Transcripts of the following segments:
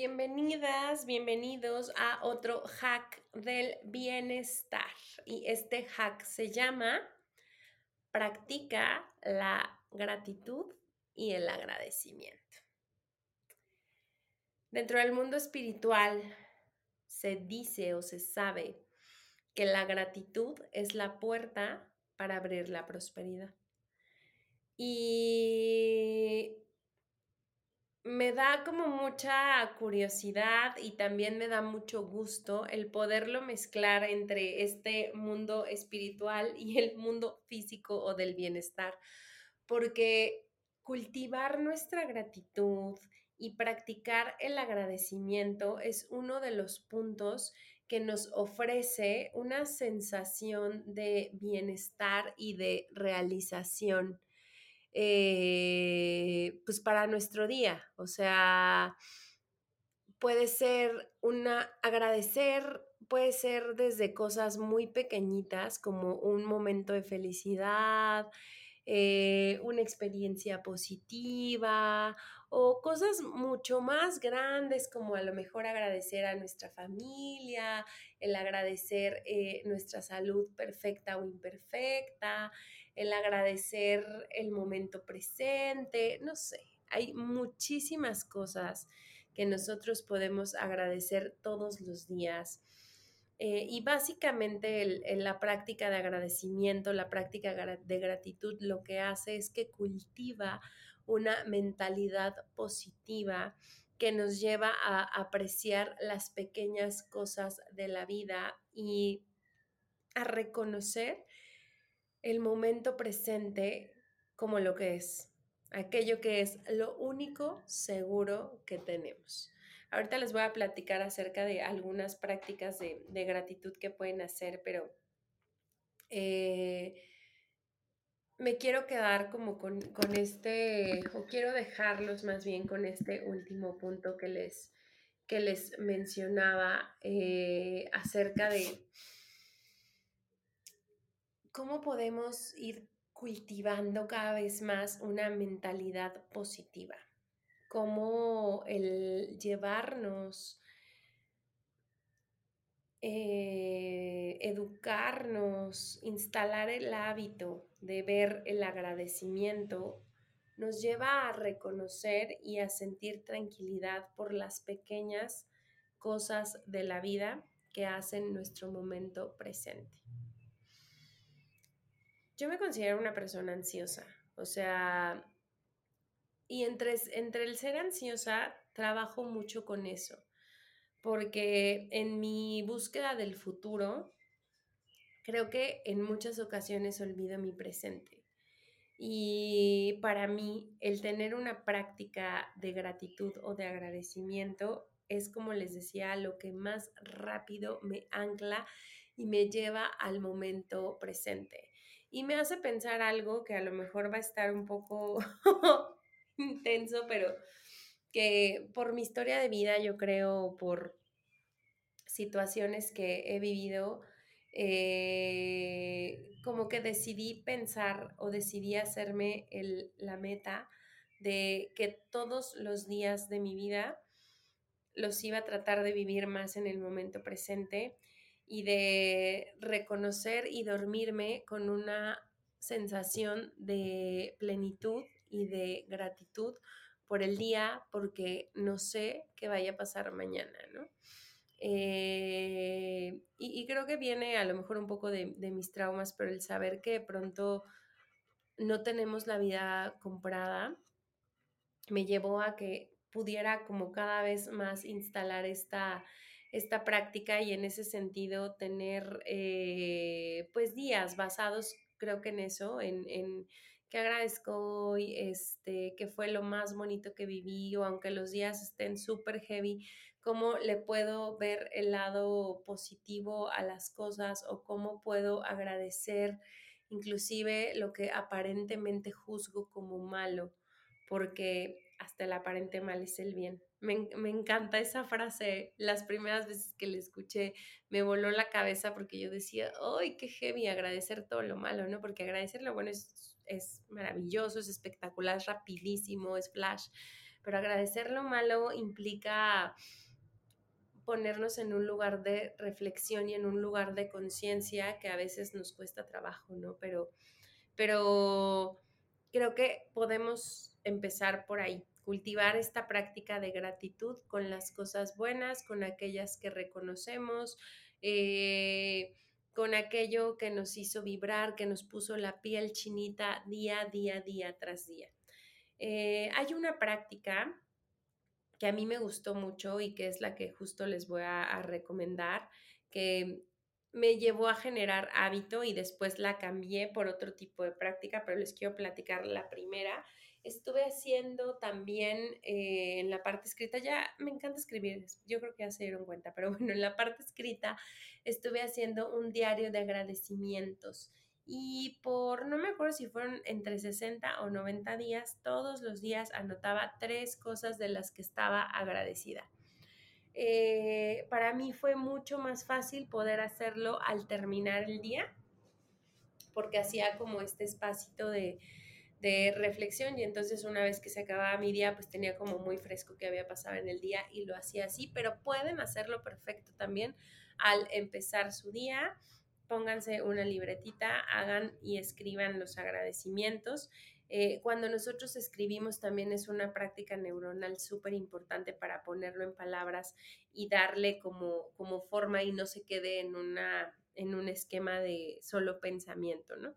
Bienvenidas, bienvenidos a otro hack del bienestar. Y este hack se llama Practica la gratitud y el agradecimiento. Dentro del mundo espiritual se dice o se sabe que la gratitud es la puerta para abrir la prosperidad. Y me da como mucha curiosidad y también me da mucho gusto el poderlo mezclar entre este mundo espiritual y el mundo físico o del bienestar, porque cultivar nuestra gratitud y practicar el agradecimiento es uno de los puntos que nos ofrece una sensación de bienestar y de realización eh, pues para nuestro día. O sea, puede ser una agradecer, puede ser desde cosas muy pequeñitas como un momento de felicidad, eh, una experiencia positiva o cosas mucho más grandes como a lo mejor agradecer a nuestra familia, el agradecer eh, nuestra salud perfecta o imperfecta, el agradecer el momento presente, no sé, hay muchísimas cosas que nosotros podemos agradecer todos los días. Eh, y básicamente la práctica de agradecimiento, la práctica de gratitud, lo que hace es que cultiva una mentalidad positiva que nos lleva a apreciar las pequeñas cosas de la vida y a reconocer el momento presente como lo que es, aquello que es lo único seguro que tenemos. Ahorita les voy a platicar acerca de algunas prácticas de, gratitud que pueden hacer, pero eh, me quiero quedar como con, este, o quiero dejarlos más bien con este último punto que les, que les mencionaba eh, acerca de cómo podemos ir cultivando cada vez más una mentalidad positiva, cómo el llevarnos, eh, educarnos, instalar el hábito de ver el agradecimiento, nos lleva a reconocer y a sentir tranquilidad por las pequeñas cosas de la vida que hacen nuestro momento presente. Yo me considero una persona ansiosa, o sea, y entre, entre el ser ansiosa, trabajo mucho con eso, porque en mi búsqueda del futuro, creo que en muchas ocasiones olvido mi presente. Y para mí, el tener una práctica de gratitud o de agradecimiento es, como les decía, lo que más rápido me ancla y me lleva al momento presente. Y me hace pensar algo que a lo mejor va a estar un poco intenso, pero que por mi historia de vida, yo creo, por situaciones que he vivido, eh, como que decidí pensar o decidí hacerme la meta de que todos los días de mi vida los iba a tratar de vivir más en el momento presente y de reconocer y dormirme con una sensación de plenitud y de gratitud por el día porque no sé qué vaya a pasar mañana, ¿no? Eh, y, creo que viene a lo mejor un poco de, mis traumas, pero el saber que de pronto no tenemos la vida comprada me llevó a que pudiera como cada vez más instalar esta esta práctica y en ese sentido tener eh, pues días basados creo que en eso, en que agradezco hoy, este, que fue lo más bonito que viví o aunque los días estén súper heavy, cómo le puedo ver el lado positivo a las cosas o cómo puedo agradecer inclusive lo que aparentemente juzgo como malo, porque hasta el aparente mal es el bien. Me, encanta esa frase. Las primeras veces que la escuché me voló la cabeza porque yo decía, ¡ay, qué heavy! Agradecer todo lo malo, ¿no? Porque agradecer lo bueno es, es maravilloso, es espectacular, es rapidísimo, es flash. pero agradecer lo malo implica ponernos en un lugar de reflexión y en un lugar de conciencia que a veces nos cuesta trabajo, ¿no? Pero, pero creo que podemos empezar por ahí, cultivar esta práctica de gratitud con las cosas buenas, con aquellas que reconocemos, eh, con aquello que nos hizo vibrar, que nos puso la piel chinita día, día, día tras día. Eh, hay una práctica que a mí me gustó mucho y que es la que justo les voy a, recomendar, que me llevó a generar hábito y después la cambié por otro tipo de práctica, pero les quiero platicar la primera. Estuve haciendo también eh, en la parte escrita, ya me encanta escribir, yo creo que ya se dieron cuenta, pero bueno, en la parte escrita estuve haciendo un diario de agradecimientos y por, no me acuerdo si fueron entre 60 o 90 días, todos los días anotaba tres cosas de las que estaba agradecida. Eh, para mí fue mucho más fácil poder hacerlo al terminar el día, porque hacía como este espacito de, de reflexión y entonces una vez que se acababa mi día pues tenía como muy fresco que había pasado en el día y lo hacía así, pero pueden hacerlo perfecto también al empezar su día pónganse una libretita, hagan y escriban los agradecimientos. Eh, cuando nosotros escribimos también es una práctica neuronal súper importante para ponerlo en palabras y darle como, como forma y no se quede en, una, en un esquema de solo pensamiento, ¿no?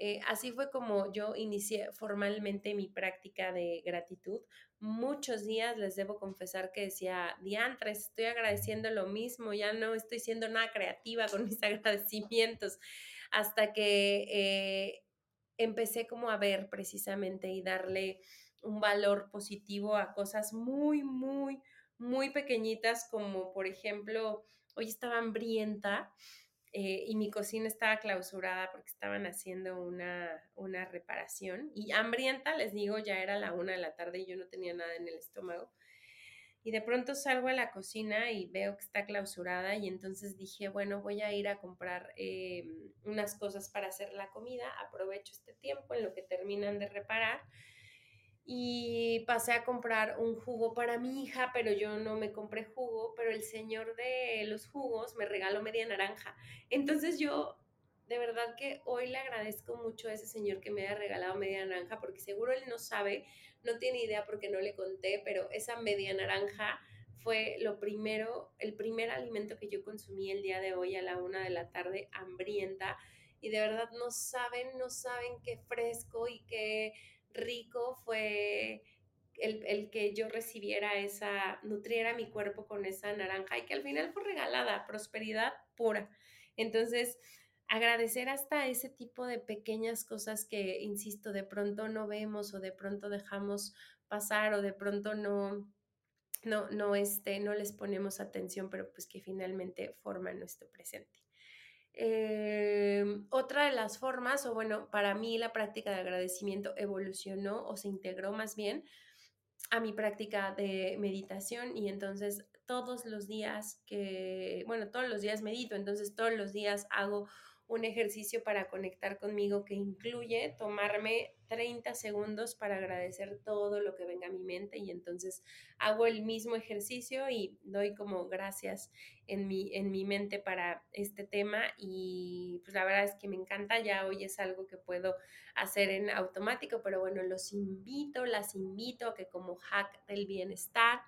Eh, así fue como yo inicié formalmente mi práctica de gratitud. Muchos días les debo confesar que decía, diantres, estoy agradeciendo lo mismo, ya no estoy siendo nada creativa con mis agradecimientos, hasta que eh, empecé como a ver precisamente y darle un valor positivo a cosas muy, muy, muy pequeñitas, como por ejemplo, hoy estaba hambrienta eh, y mi cocina estaba clausurada porque estaban haciendo una, una, reparación y hambrienta, les digo, ya era la una de la tarde y yo no tenía nada en el estómago. Y de pronto salgo a la cocina y veo que está clausurada y entonces dije, bueno, voy a ir a comprar eh, unas cosas para hacer la comida, aprovecho este tiempo en lo que terminan de reparar y pasé a comprar un jugo para mi hija, pero yo no me compré jugo, pero el señor de los jugos me regaló media naranja. Entonces yo de verdad que hoy le agradezco mucho a ese señor que me haya regalado media naranja, porque seguro él no sabe, no tiene idea porque no le conté, pero esa media naranja fue lo primero, el primer alimento que yo consumí el día de hoy a la una de la tarde, hambrienta, y de verdad no saben, no saben qué fresco y qué rico fue el, que yo recibiera esa, nutriera mi cuerpo con esa naranja y que al final fue regalada, prosperidad pura. Entonces, agradecer hasta ese tipo de pequeñas cosas que, insisto, de pronto no vemos o de pronto dejamos pasar o de pronto no, no, no, este, no les ponemos atención, pero pues que finalmente forman nuestro presente. Em, otra de las formas, o bueno, para mí la práctica de agradecimiento evolucionó o se integró más bien a mi práctica de meditación y entonces todos los días que, bueno, todos los días medito, entonces todos los días hago un ejercicio para conectar conmigo que incluye tomarme 30 segundos para agradecer todo lo que venga a mi mente y entonces hago el mismo ejercicio y doy como gracias en mi, en mi mente para este tema y pues la verdad es que me encanta, ya hoy es algo que puedo hacer en automático, pero bueno, los invito, las invito a que como hack del bienestar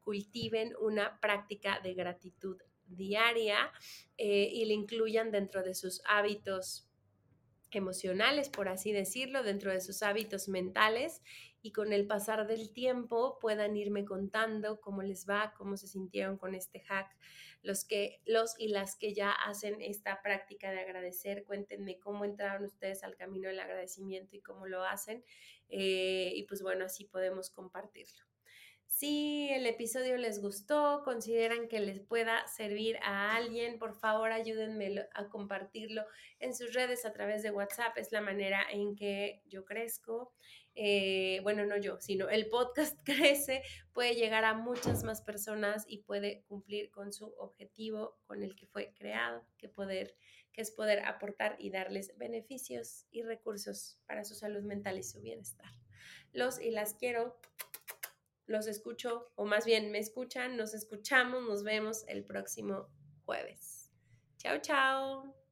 cultiven una práctica de gratitud diaria eh, y le incluyan dentro de sus hábitos emocionales, por así decirlo, dentro de sus hábitos mentales y con el pasar del tiempo puedan irme contando cómo les va, cómo se sintieron con este hack. Los que los y las que ya hacen esta práctica de agradecer, cuéntenme cómo entraron ustedes al camino del agradecimiento y cómo lo hacen. Eh, y pues bueno, así podemos compartirlo. Si el episodio les gustó, consideran que les pueda servir a alguien, por favor ayúdenme a compartirlo en sus redes a través de WhatsApp. Es la manera en que yo crezco. Eh, bueno, no yo, sino el podcast crece, puede llegar a muchas más personas y puede cumplir con su objetivo con el que fue creado, que, poder, que es poder aportar y darles beneficios y recursos para su salud mental y su bienestar. Los y las quiero los escucho, o más bien me escuchan, nos escuchamos, nos vemos el próximo jueves. Chao, chao.